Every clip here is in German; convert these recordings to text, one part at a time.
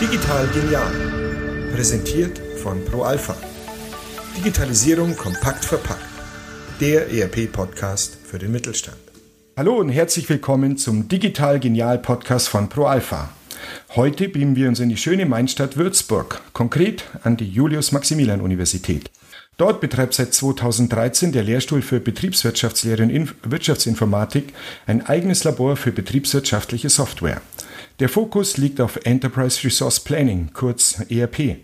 Digital genial. Präsentiert von ProAlpha. Digitalisierung kompakt verpackt. Der ERP-Podcast für den Mittelstand. Hallo und herzlich willkommen zum Digital Genial Podcast von ProAlpha. Heute beamen wir uns in die schöne Mainstadt Würzburg, konkret an die Julius-Maximilian-Universität. Dort betreibt seit 2013 der Lehrstuhl für Betriebswirtschaftslehre und Wirtschaftsinformatik ein eigenes Labor für betriebswirtschaftliche Software. Der Fokus liegt auf Enterprise Resource Planning, kurz ERP,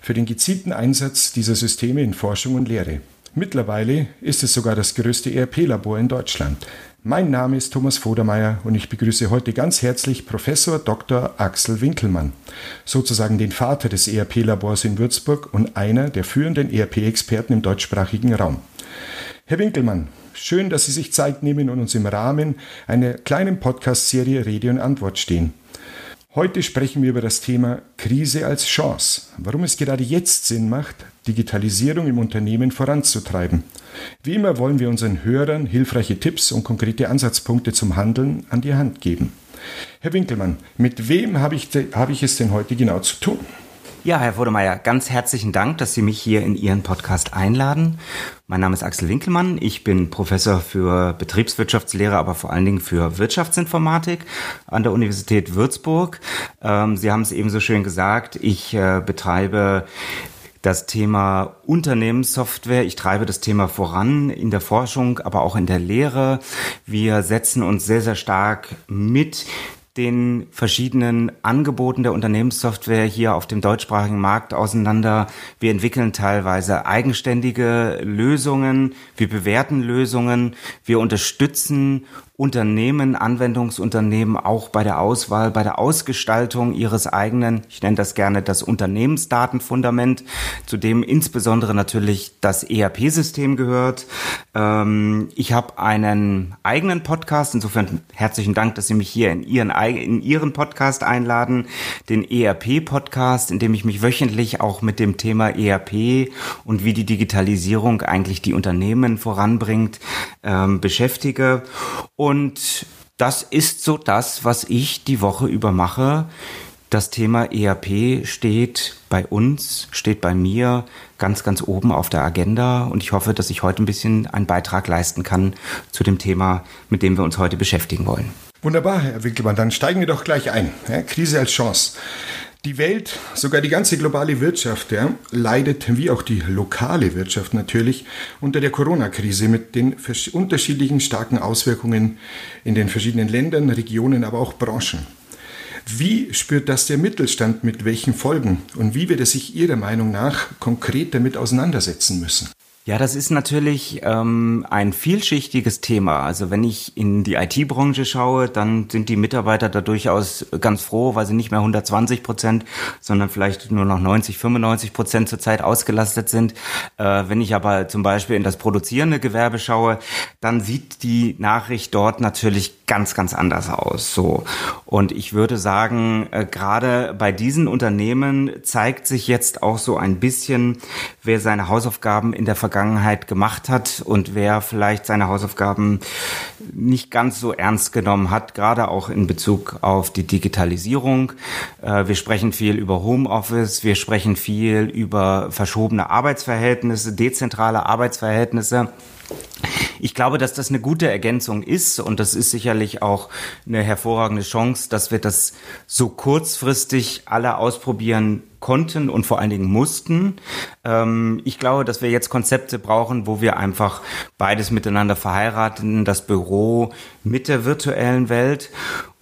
für den gezielten Einsatz dieser Systeme in Forschung und Lehre. Mittlerweile ist es sogar das größte ERP-Labor in Deutschland. Mein Name ist Thomas Vodermeier und ich begrüße heute ganz herzlich Professor Dr. Axel Winkelmann, sozusagen den Vater des ERP-Labors in Würzburg und einer der führenden ERP-Experten im deutschsprachigen Raum. Herr Winkelmann, schön, dass Sie sich Zeit nehmen und uns im Rahmen einer kleinen Podcast-Serie Rede und Antwort stehen. Heute sprechen wir über das Thema Krise als Chance, warum es gerade jetzt Sinn macht, Digitalisierung im Unternehmen voranzutreiben. Wie immer wollen wir unseren Hörern hilfreiche Tipps und konkrete Ansatzpunkte zum Handeln an die Hand geben. Herr Winkelmann, mit wem habe ich, hab ich es denn heute genau zu tun? Ja, Herr Vodemeyer, ganz herzlichen Dank, dass Sie mich hier in Ihren Podcast einladen. Mein Name ist Axel Winkelmann. Ich bin Professor für Betriebswirtschaftslehre, aber vor allen Dingen für Wirtschaftsinformatik an der Universität Würzburg. Ähm, Sie haben es eben so schön gesagt. Ich äh, betreibe das Thema Unternehmenssoftware. Ich treibe das Thema voran in der Forschung, aber auch in der Lehre. Wir setzen uns sehr, sehr stark mit den verschiedenen Angeboten der Unternehmenssoftware hier auf dem deutschsprachigen Markt auseinander. Wir entwickeln teilweise eigenständige Lösungen, wir bewerten Lösungen, wir unterstützen Unternehmen, Anwendungsunternehmen auch bei der Auswahl, bei der Ausgestaltung ihres eigenen, ich nenne das gerne das Unternehmensdatenfundament, zu dem insbesondere natürlich das ERP-System gehört. Ähm, ich habe einen eigenen Podcast, insofern herzlichen Dank, dass Sie mich hier in Ihren, in Ihren Podcast einladen, den ERP-Podcast, in dem ich mich wöchentlich auch mit dem Thema ERP und wie die Digitalisierung eigentlich die Unternehmen voranbringt, ähm, beschäftige. Und das ist so das, was ich die Woche über mache. Das Thema ERP steht bei uns, steht bei mir ganz, ganz oben auf der Agenda und ich hoffe, dass ich heute ein bisschen einen Beitrag leisten kann zu dem Thema, mit dem wir uns heute beschäftigen wollen. Wunderbar, Herr Winkelmann, dann steigen wir doch gleich ein. Ja, Krise als Chance. Die Welt, sogar die ganze globale Wirtschaft, ja, leidet, wie auch die lokale Wirtschaft natürlich, unter der Corona-Krise mit den unterschiedlichen starken Auswirkungen in den verschiedenen Ländern, Regionen, aber auch Branchen. Wie spürt das der Mittelstand mit welchen Folgen und wie wird er sich Ihrer Meinung nach konkret damit auseinandersetzen müssen? Ja, das ist natürlich ähm, ein vielschichtiges Thema. Also wenn ich in die IT-Branche schaue, dann sind die Mitarbeiter da durchaus ganz froh, weil sie nicht mehr 120 Prozent, sondern vielleicht nur noch 90, 95 Prozent zurzeit ausgelastet sind. Äh, wenn ich aber zum Beispiel in das produzierende Gewerbe schaue, dann sieht die Nachricht dort natürlich ganz, ganz anders aus. So und ich würde sagen, äh, gerade bei diesen Unternehmen zeigt sich jetzt auch so ein bisschen, wer seine Hausaufgaben in der Vergangenheit gemacht hat und wer vielleicht seine Hausaufgaben nicht ganz so ernst genommen hat, gerade auch in Bezug auf die Digitalisierung. Äh, wir sprechen viel über Homeoffice, wir sprechen viel über verschobene Arbeitsverhältnisse, dezentrale Arbeitsverhältnisse. Ich glaube, dass das eine gute Ergänzung ist und das ist sicherlich auch eine hervorragende Chance, dass wir das so kurzfristig alle ausprobieren konnten und vor allen Dingen mussten. Ähm, ich glaube, dass wir jetzt Konzepte brauchen, wo wir einfach beides miteinander verheiraten, das Büro mit der virtuellen Welt.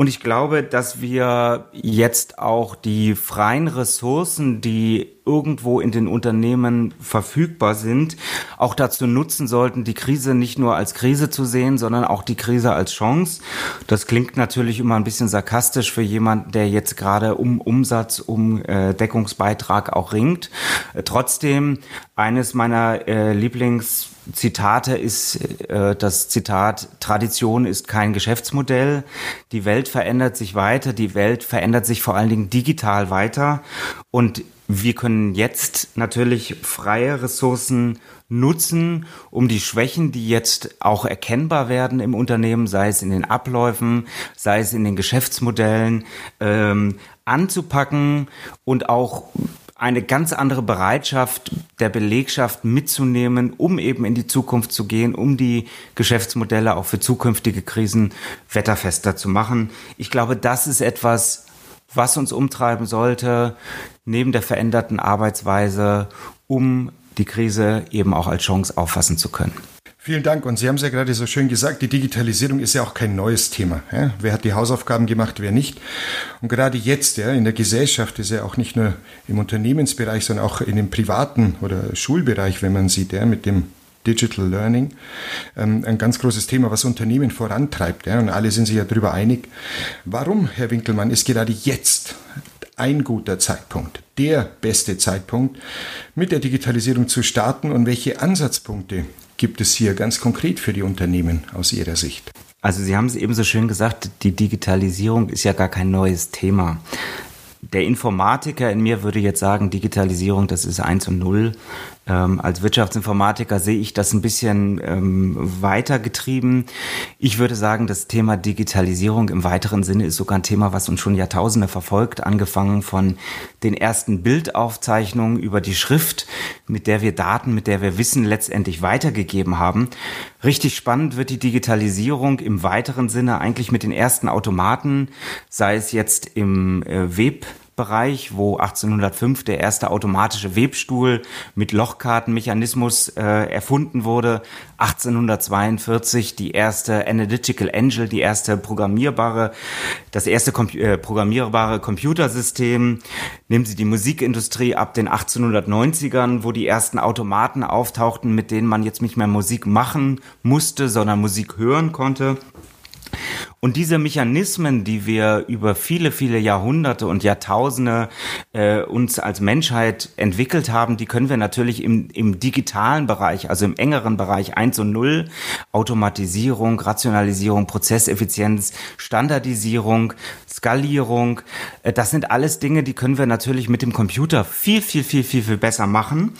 Und ich glaube, dass wir jetzt auch die freien Ressourcen, die irgendwo in den Unternehmen verfügbar sind, auch dazu nutzen sollten, die Krise nicht nur als Krise zu sehen, sondern auch die Krise als Chance. Das klingt natürlich immer ein bisschen sarkastisch für jemanden, der jetzt gerade um Umsatz, um äh, Deckungsbeitrag auch ringt. Äh, trotzdem eines meiner äh, Lieblings Zitate ist äh, das Zitat, Tradition ist kein Geschäftsmodell. Die Welt verändert sich weiter, die Welt verändert sich vor allen Dingen digital weiter. Und wir können jetzt natürlich freie Ressourcen nutzen, um die Schwächen, die jetzt auch erkennbar werden im Unternehmen, sei es in den Abläufen, sei es in den Geschäftsmodellen, ähm, anzupacken und auch eine ganz andere Bereitschaft der Belegschaft mitzunehmen, um eben in die Zukunft zu gehen, um die Geschäftsmodelle auch für zukünftige Krisen wetterfester zu machen. Ich glaube, das ist etwas, was uns umtreiben sollte, neben der veränderten Arbeitsweise, um die Krise eben auch als Chance auffassen zu können. Vielen Dank. Und Sie haben es ja gerade so schön gesagt, die Digitalisierung ist ja auch kein neues Thema. Ja? Wer hat die Hausaufgaben gemacht, wer nicht? Und gerade jetzt ja, in der Gesellschaft ist ja auch nicht nur im Unternehmensbereich, sondern auch in dem privaten oder Schulbereich, wenn man sieht, ja, mit dem Digital Learning, ähm, ein ganz großes Thema, was Unternehmen vorantreibt. Ja? Und alle sind sich ja darüber einig. Warum, Herr Winkelmann, ist gerade jetzt ein guter Zeitpunkt, der beste Zeitpunkt, mit der Digitalisierung zu starten und welche Ansatzpunkte gibt es hier ganz konkret für die Unternehmen aus Ihrer Sicht? Also Sie haben es eben so schön gesagt, die Digitalisierung ist ja gar kein neues Thema. Der Informatiker in mir würde jetzt sagen, Digitalisierung, das ist eins und null. Ähm, als Wirtschaftsinformatiker sehe ich das ein bisschen ähm, weiter getrieben. Ich würde sagen, das Thema Digitalisierung im weiteren Sinne ist sogar ein Thema, was uns schon Jahrtausende verfolgt, angefangen von den ersten Bildaufzeichnungen über die Schrift, mit der wir Daten, mit der wir Wissen letztendlich weitergegeben haben. Richtig spannend wird die Digitalisierung im weiteren Sinne eigentlich mit den ersten Automaten, sei es jetzt im äh, Web Bereich, wo 1805 der erste automatische Webstuhl mit Lochkartenmechanismus äh, erfunden wurde. 1842 die erste Analytical Angel, die erste programmierbare, das erste Kom äh, programmierbare Computersystem. Nehmen Sie die Musikindustrie ab den 1890ern, wo die ersten Automaten auftauchten, mit denen man jetzt nicht mehr Musik machen musste, sondern Musik hören konnte. Und diese Mechanismen, die wir über viele, viele Jahrhunderte und Jahrtausende äh, uns als Menschheit entwickelt haben, die können wir natürlich im, im digitalen Bereich, also im engeren Bereich 1 und 0, Automatisierung, Rationalisierung, Prozesseffizienz, Standardisierung, Skalierung, äh, das sind alles Dinge, die können wir natürlich mit dem Computer viel, viel, viel, viel, viel besser machen.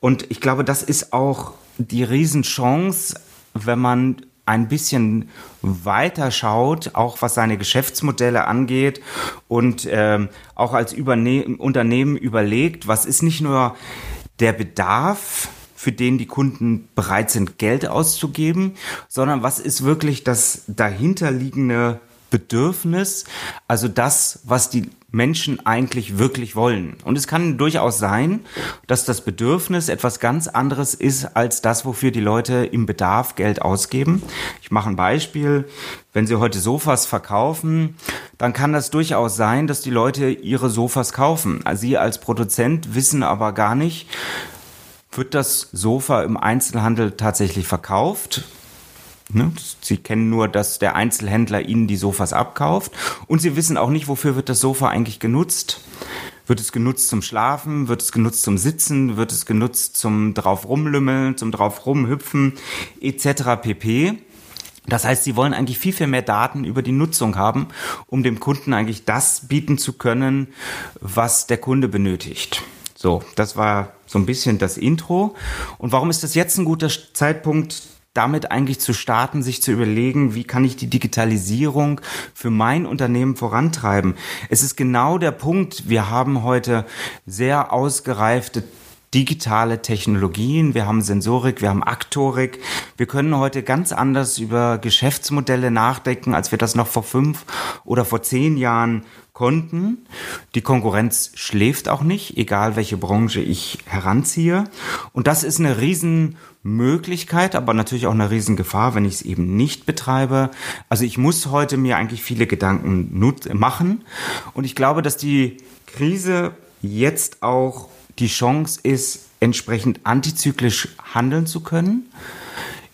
Und ich glaube, das ist auch die Riesenchance, wenn man ein bisschen weiter schaut, auch was seine Geschäftsmodelle angeht und ähm, auch als Überne Unternehmen überlegt, was ist nicht nur der Bedarf, für den die Kunden bereit sind, Geld auszugeben, sondern was ist wirklich das dahinterliegende Bedürfnis, also das, was die Menschen eigentlich wirklich wollen. Und es kann durchaus sein, dass das Bedürfnis etwas ganz anderes ist als das, wofür die Leute im Bedarf Geld ausgeben. Ich mache ein Beispiel. Wenn Sie heute Sofas verkaufen, dann kann das durchaus sein, dass die Leute ihre Sofas kaufen. Also Sie als Produzent wissen aber gar nicht, wird das Sofa im Einzelhandel tatsächlich verkauft? Ne? Sie kennen nur, dass der Einzelhändler ihnen die Sofas abkauft und sie wissen auch nicht, wofür wird das Sofa eigentlich genutzt. Wird es genutzt zum Schlafen? Wird es genutzt zum Sitzen? Wird es genutzt zum drauf rumlümmeln, zum drauf rumhüpfen etc. pp. Das heißt, sie wollen eigentlich viel, viel mehr Daten über die Nutzung haben, um dem Kunden eigentlich das bieten zu können, was der Kunde benötigt. So, das war so ein bisschen das Intro. Und warum ist das jetzt ein guter Zeitpunkt, damit eigentlich zu starten, sich zu überlegen, wie kann ich die Digitalisierung für mein Unternehmen vorantreiben. Es ist genau der Punkt, wir haben heute sehr ausgereifte digitale Technologien, wir haben Sensorik, wir haben Aktorik. Wir können heute ganz anders über Geschäftsmodelle nachdenken, als wir das noch vor fünf oder vor zehn Jahren konnten. Die Konkurrenz schläft auch nicht, egal welche Branche ich heranziehe. Und das ist eine Riesenmöglichkeit, aber natürlich auch eine Riesengefahr, wenn ich es eben nicht betreibe. Also ich muss heute mir eigentlich viele Gedanken machen. Und ich glaube, dass die Krise jetzt auch die Chance ist, entsprechend antizyklisch handeln zu können,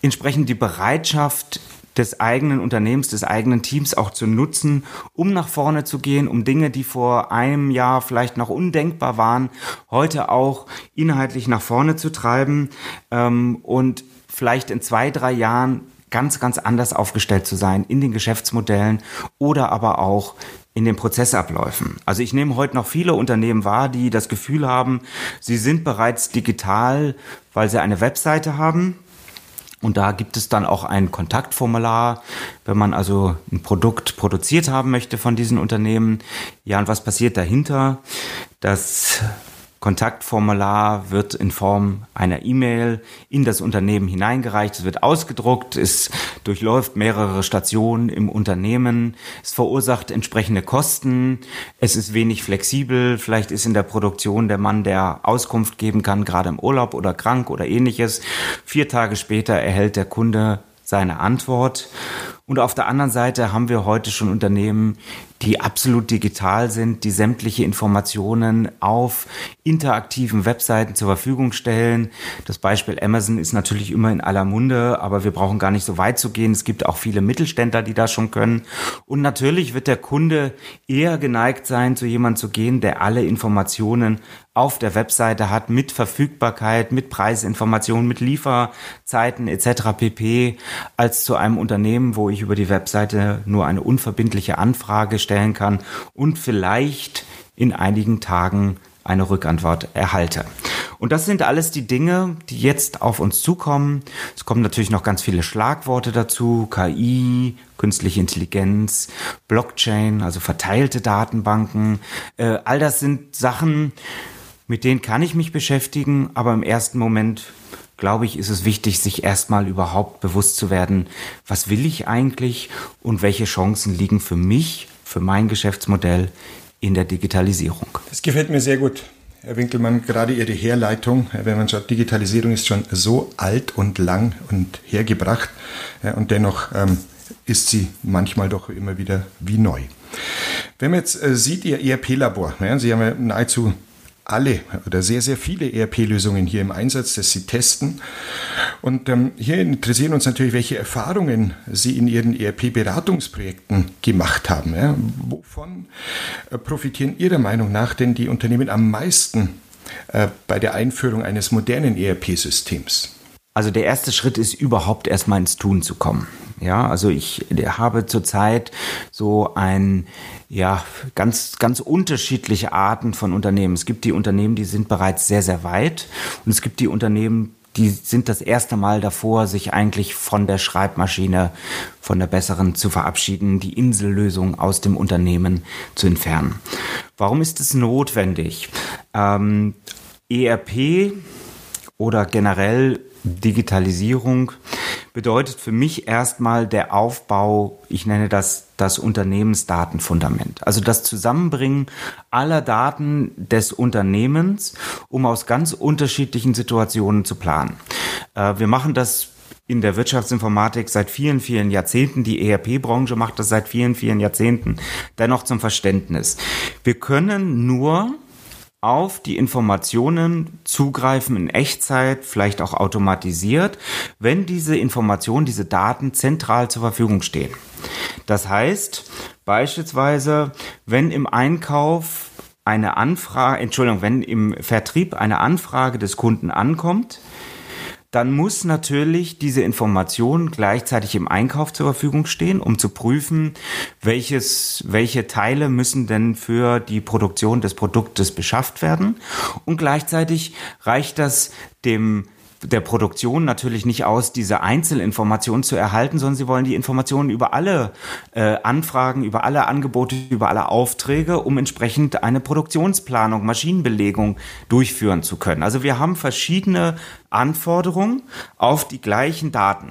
entsprechend die Bereitschaft des eigenen Unternehmens, des eigenen Teams auch zu nutzen, um nach vorne zu gehen, um Dinge, die vor einem Jahr vielleicht noch undenkbar waren, heute auch inhaltlich nach vorne zu treiben ähm, und vielleicht in zwei, drei Jahren ganz, ganz anders aufgestellt zu sein in den Geschäftsmodellen oder aber auch in den Prozessabläufen. Also ich nehme heute noch viele Unternehmen wahr, die das Gefühl haben, sie sind bereits digital, weil sie eine Webseite haben. Und da gibt es dann auch ein Kontaktformular, wenn man also ein Produkt produziert haben möchte von diesen Unternehmen. Ja, und was passiert dahinter? Das Kontaktformular wird in Form einer E-Mail in das Unternehmen hineingereicht. Es wird ausgedruckt, es durchläuft mehrere Stationen im Unternehmen, es verursacht entsprechende Kosten, es ist wenig flexibel, vielleicht ist in der Produktion der Mann, der Auskunft geben kann, gerade im Urlaub oder krank oder ähnliches. Vier Tage später erhält der Kunde seine Antwort. Und auf der anderen Seite haben wir heute schon Unternehmen, die absolut digital sind, die sämtliche Informationen auf interaktiven Webseiten zur Verfügung stellen. Das Beispiel Amazon ist natürlich immer in aller Munde, aber wir brauchen gar nicht so weit zu gehen. Es gibt auch viele Mittelständler, die das schon können. Und natürlich wird der Kunde eher geneigt sein, zu jemandem zu gehen, der alle Informationen auf der Webseite hat mit Verfügbarkeit, mit Preisinformationen, mit Lieferzeiten etc. pp. als zu einem Unternehmen, wo ich über die Webseite nur eine unverbindliche Anfrage stelle stellen kann und vielleicht in einigen Tagen eine Rückantwort erhalte. Und das sind alles die Dinge, die jetzt auf uns zukommen. Es kommen natürlich noch ganz viele Schlagworte dazu, KI, künstliche Intelligenz, Blockchain, also verteilte Datenbanken. Äh, all das sind Sachen, mit denen kann ich mich beschäftigen, aber im ersten Moment glaube ich, ist es wichtig, sich erstmal überhaupt bewusst zu werden, was will ich eigentlich und welche Chancen liegen für mich für mein Geschäftsmodell in der Digitalisierung. Das gefällt mir sehr gut. Herr Winkelmann, gerade Ihre Herleitung, wenn man schaut, Digitalisierung ist schon so alt und lang und hergebracht und dennoch ähm, ist sie manchmal doch immer wieder wie neu. Wenn man jetzt äh, sieht, Ihr ERP-Labor, Sie haben ja nahezu alle oder sehr, sehr viele ERP-Lösungen hier im Einsatz, das Sie testen. Und ähm, hier interessieren uns natürlich, welche Erfahrungen Sie in Ihren ERP-Beratungsprojekten gemacht haben. Ja? Wovon äh, profitieren Ihrer Meinung nach denn die Unternehmen am meisten äh, bei der Einführung eines modernen ERP-Systems? Also der erste Schritt ist überhaupt erstmal ins Tun zu kommen. Ja, also ich habe zurzeit so ein, ja, ganz, ganz unterschiedliche Arten von Unternehmen. Es gibt die Unternehmen, die sind bereits sehr, sehr weit und es gibt die Unternehmen, die sind das erste Mal davor, sich eigentlich von der Schreibmaschine, von der besseren zu verabschieden, die Insellösung aus dem Unternehmen zu entfernen. Warum ist es notwendig? Ähm, ERP oder generell Digitalisierung bedeutet für mich erstmal der Aufbau, ich nenne das das Unternehmensdatenfundament. Also das Zusammenbringen aller Daten des Unternehmens, um aus ganz unterschiedlichen Situationen zu planen. Äh, wir machen das in der Wirtschaftsinformatik seit vielen, vielen Jahrzehnten. Die ERP-Branche macht das seit vielen, vielen Jahrzehnten. Dennoch zum Verständnis. Wir können nur auf die Informationen zugreifen in Echtzeit, vielleicht auch automatisiert, wenn diese Informationen, diese Daten zentral zur Verfügung stehen. Das heißt, beispielsweise, wenn im Einkauf eine Anfrage, Entschuldigung, wenn im Vertrieb eine Anfrage des Kunden ankommt, dann muss natürlich diese Information gleichzeitig im Einkauf zur Verfügung stehen, um zu prüfen, welches, welche Teile müssen denn für die Produktion des Produktes beschafft werden. Und gleichzeitig reicht das dem der Produktion natürlich nicht aus, diese Einzelinformationen zu erhalten, sondern sie wollen die Informationen über alle äh, Anfragen, über alle Angebote, über alle Aufträge, um entsprechend eine Produktionsplanung, Maschinenbelegung durchführen zu können. Also wir haben verschiedene Anforderungen auf die gleichen Daten.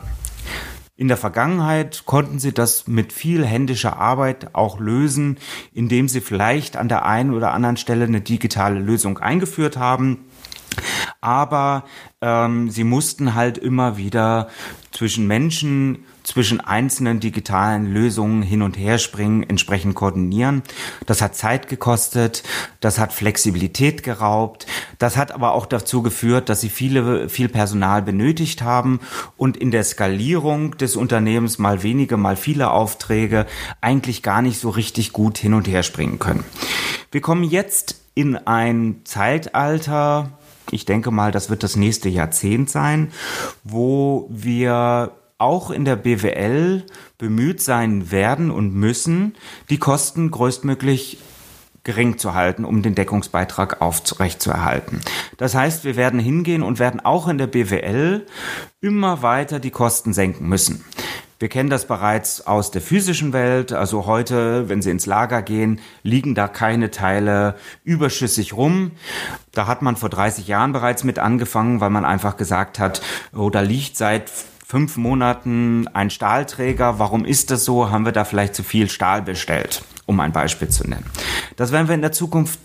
In der Vergangenheit konnten sie das mit viel händischer Arbeit auch lösen, indem sie vielleicht an der einen oder anderen Stelle eine digitale Lösung eingeführt haben aber ähm, sie mussten halt immer wieder zwischen Menschen, zwischen einzelnen digitalen Lösungen hin und her springen, entsprechend koordinieren. Das hat Zeit gekostet, das hat Flexibilität geraubt, das hat aber auch dazu geführt, dass sie viele, viel Personal benötigt haben und in der Skalierung des Unternehmens mal wenige, mal viele Aufträge eigentlich gar nicht so richtig gut hin und her springen können. Wir kommen jetzt in ein Zeitalter, Ich denke mal, das wird das nächste Jahrzehnt sein, wo wir auch in der BWL bemüht sein werden und müssen, die Kosten größtmöglich gering zu halten, um den Deckungsbeitrag aufrechtzuerhalten. Das heißt, wir werden hingehen und werden auch in der BWL immer weiter die Kosten senken müssen. Wir kennen das bereits aus der physischen Welt. Also heute, wenn Sie ins Lager gehen, liegen da keine Teile überschüssig rum. Da hat man vor 30 Jahren bereits mit angefangen, weil man einfach gesagt hat, oh, liegt seit fünf Monaten ein Stahlträger. Warum ist das so? Haben wir da vielleicht zu viel Stahl bestellt? Um ein Beispiel zu nennen. Das werden wir in der Zukunft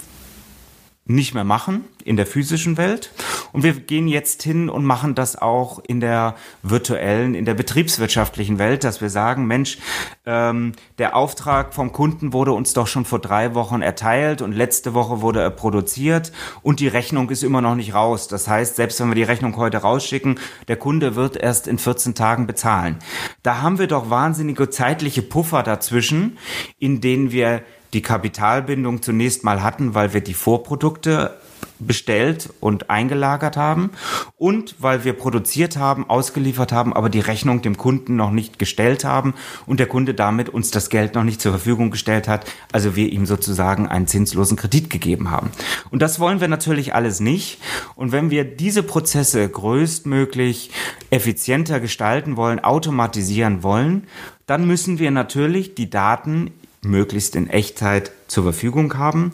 nicht mehr machen in der physischen Welt. Und wir gehen jetzt hin und machen das auch in der virtuellen, in der betriebswirtschaftlichen Welt, dass wir sagen, Mensch, ähm, der Auftrag vom Kunden wurde uns doch schon vor drei Wochen erteilt und letzte Woche wurde er produziert und die Rechnung ist immer noch nicht raus. Das heißt, selbst wenn wir die Rechnung heute rausschicken, der Kunde wird erst in 14 Tagen bezahlen. Da haben wir doch wahnsinnige zeitliche Puffer dazwischen, in denen wir die Kapitalbindung zunächst mal hatten, weil wir die Vorprodukte bestellt und eingelagert haben und weil wir produziert haben, ausgeliefert haben, aber die Rechnung dem Kunden noch nicht gestellt haben und der Kunde damit uns das Geld noch nicht zur Verfügung gestellt hat, also wir ihm sozusagen einen zinslosen Kredit gegeben haben. Und das wollen wir natürlich alles nicht und wenn wir diese Prozesse größtmöglich effizienter gestalten wollen, automatisieren wollen, dann müssen wir natürlich die Daten möglichst in Echtzeit zur Verfügung haben.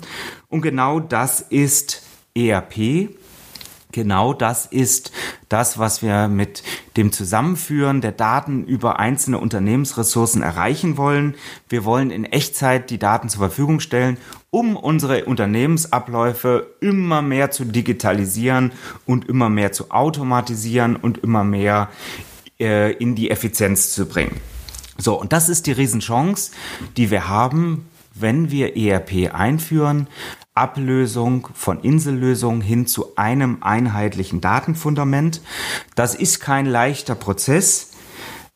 Und genau das ist ERP. Genau das ist das, was wir mit dem Zusammenführen der Daten über einzelne Unternehmensressourcen erreichen wollen. Wir wollen in Echtzeit die Daten zur Verfügung stellen, um unsere Unternehmensabläufe immer mehr zu digitalisieren und immer mehr zu automatisieren und immer mehr äh, in die Effizienz zu bringen. So, und das ist die Riesenchance, die wir haben, wenn wir ERP einführen. Ablösung von Insellösungen hin zu einem einheitlichen Datenfundament. Das ist kein leichter Prozess.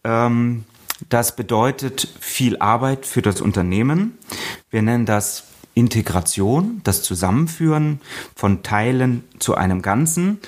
Ähm, das bedeutet viel Arbeit für das Unternehmen. Wir nennen das Integration, das Zusammenführen von Teilen zu einem Ganzen.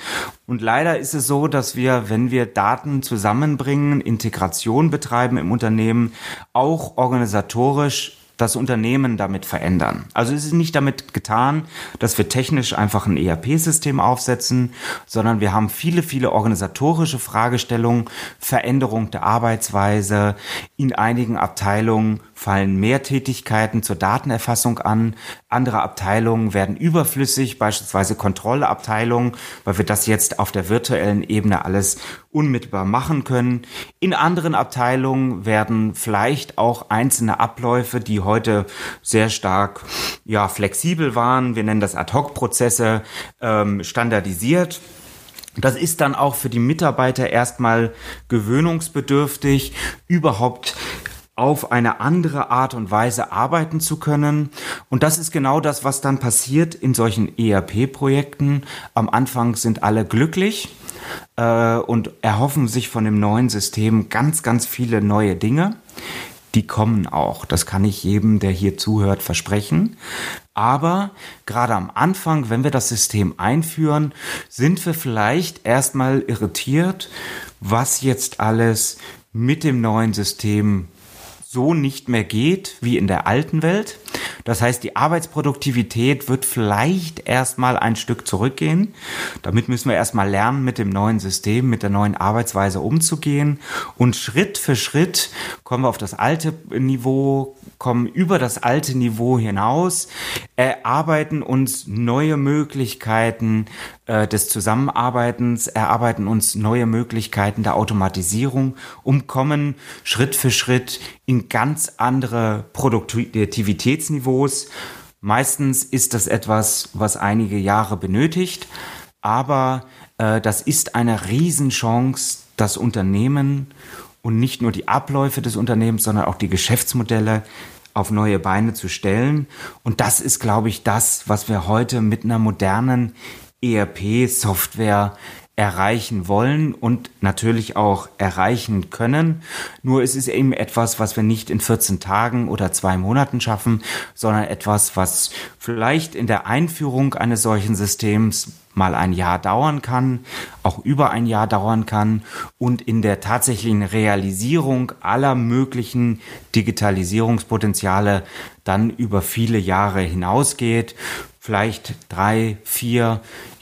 Und leider ist es so, dass wir, wenn wir Daten zusammenbringen, Integration betreiben im Unternehmen, auch organisatorisch das Unternehmen damit verändern. Also es ist nicht damit getan, dass wir technisch einfach ein ERP-System aufsetzen, sondern wir haben viele, viele organisatorische Fragestellungen, Veränderung der Arbeitsweise. In einigen Abteilungen fallen mehr Tätigkeiten zur Datenerfassung an. Andere Abteilungen werden überflüssig, beispielsweise Kontrollabteilungen, weil wir das jetzt auf der virtuellen Ebene alles unmittelbar machen können. In anderen Abteilungen werden vielleicht auch einzelne Abläufe, die heute sehr stark ja, flexibel waren, wir nennen das Ad-Hoc-Prozesse, ähm, standardisiert. Das ist dann auch für die Mitarbeiter erstmal gewöhnungsbedürftig, überhaupt auf eine andere Art und Weise arbeiten zu können. Und das ist genau das, was dann passiert in solchen ERP-Projekten. Am Anfang sind alle glücklich äh, und erhoffen sich von dem neuen System ganz, ganz viele neue Dinge. Die kommen auch. Das kann ich jedem, der hier zuhört, versprechen. Aber gerade am Anfang, wenn wir das System einführen, sind wir vielleicht erstmal irritiert, was jetzt alles mit dem neuen System so nicht mehr geht wie in der alten Welt. Das heißt, die Arbeitsproduktivität wird vielleicht erstmal ein Stück zurückgehen. Damit müssen wir erstmal lernen, mit dem neuen System, mit der neuen Arbeitsweise umzugehen. Und Schritt für Schritt kommen wir auf das alte Niveau, kommen über das alte Niveau hinaus, erarbeiten uns neue Möglichkeiten äh, des Zusammenarbeitens, erarbeiten uns neue Möglichkeiten der Automatisierung, um kommen Schritt für Schritt in ganz andere Produktivitätsniveaus. Meistens ist das etwas, was einige Jahre benötigt, aber äh, das ist eine Riesenchance, das Unternehmen und nicht nur die Abläufe des Unternehmens, sondern auch die Geschäftsmodelle auf neue Beine zu stellen. Und das ist, glaube ich, das, was wir heute mit einer modernen ERP-Software erreichen wollen und natürlich auch erreichen können. Nur es ist eben etwas, was wir nicht in 14 Tagen oder zwei Monaten schaffen, sondern etwas, was vielleicht in der Einführung eines solchen Systems mal ein Jahr dauern kann, auch über ein Jahr dauern kann und in der tatsächlichen Realisierung aller möglichen Digitalisierungspotenziale dann über viele Jahre hinausgeht, vielleicht drei, vier,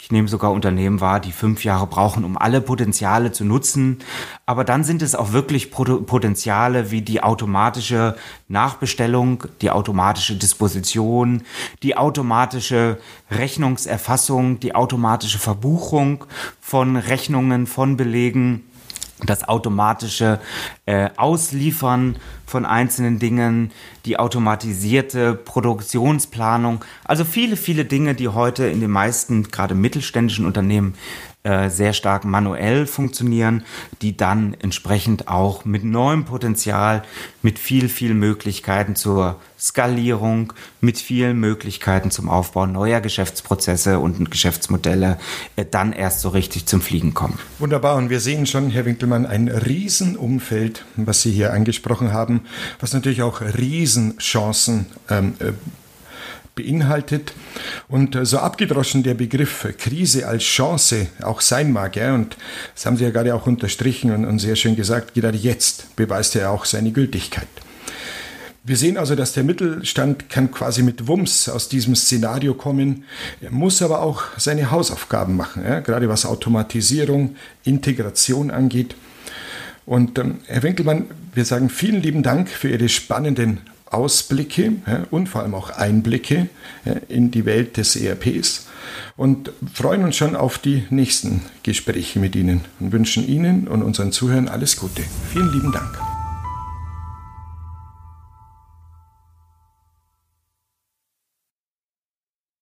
ich nehme sogar Unternehmen wahr, die fünf Jahre brauchen, um alle Potenziale zu nutzen. Aber dann sind es auch wirklich Potenziale wie die automatische Nachbestellung, die automatische Disposition, die automatische Rechnungserfassung, die automatische Verbuchung von Rechnungen, von Belegen das automatische äh, Ausliefern von einzelnen Dingen, die automatisierte Produktionsplanung, also viele, viele Dinge, die heute in den meisten, gerade mittelständischen Unternehmen äh, sehr stark manuell funktionieren, die dann entsprechend auch mit neuem Potenzial, mit viel, viel Möglichkeiten zur Skalierung, mit vielen Möglichkeiten zum Aufbau neuer Geschäftsprozesse und Geschäftsmodelle äh, dann erst so richtig zum Fliegen kommen. Wunderbar. Und wir sehen schon, Herr Winkelmann, ein Riesenumfeld, was Sie hier angesprochen haben, was natürlich auch Riesenchancen ähm, äh, beinhaltet. Und äh, so abgedroschen der Begriff Krise als Chance auch sein mag, ja, und das haben Sie ja gerade auch unterstrichen und, und sehr schön gesagt, gerade jetzt beweist er auch seine Gültigkeit. Wir sehen also, dass der Mittelstand kann quasi mit Wumms aus diesem Szenario kommen, er muss aber auch seine Hausaufgaben machen, ja, gerade was Automatisierung, Integration angeht. Und ähm, Herr Winkelmann, wir sagen vielen lieben Dank für Ihre spannenden Ausblicke und vor allem auch Einblicke in die Welt des ERPs und freuen uns schon auf die nächsten Gespräche mit Ihnen und wünschen Ihnen und unseren Zuhörern alles Gute. Vielen lieben Dank.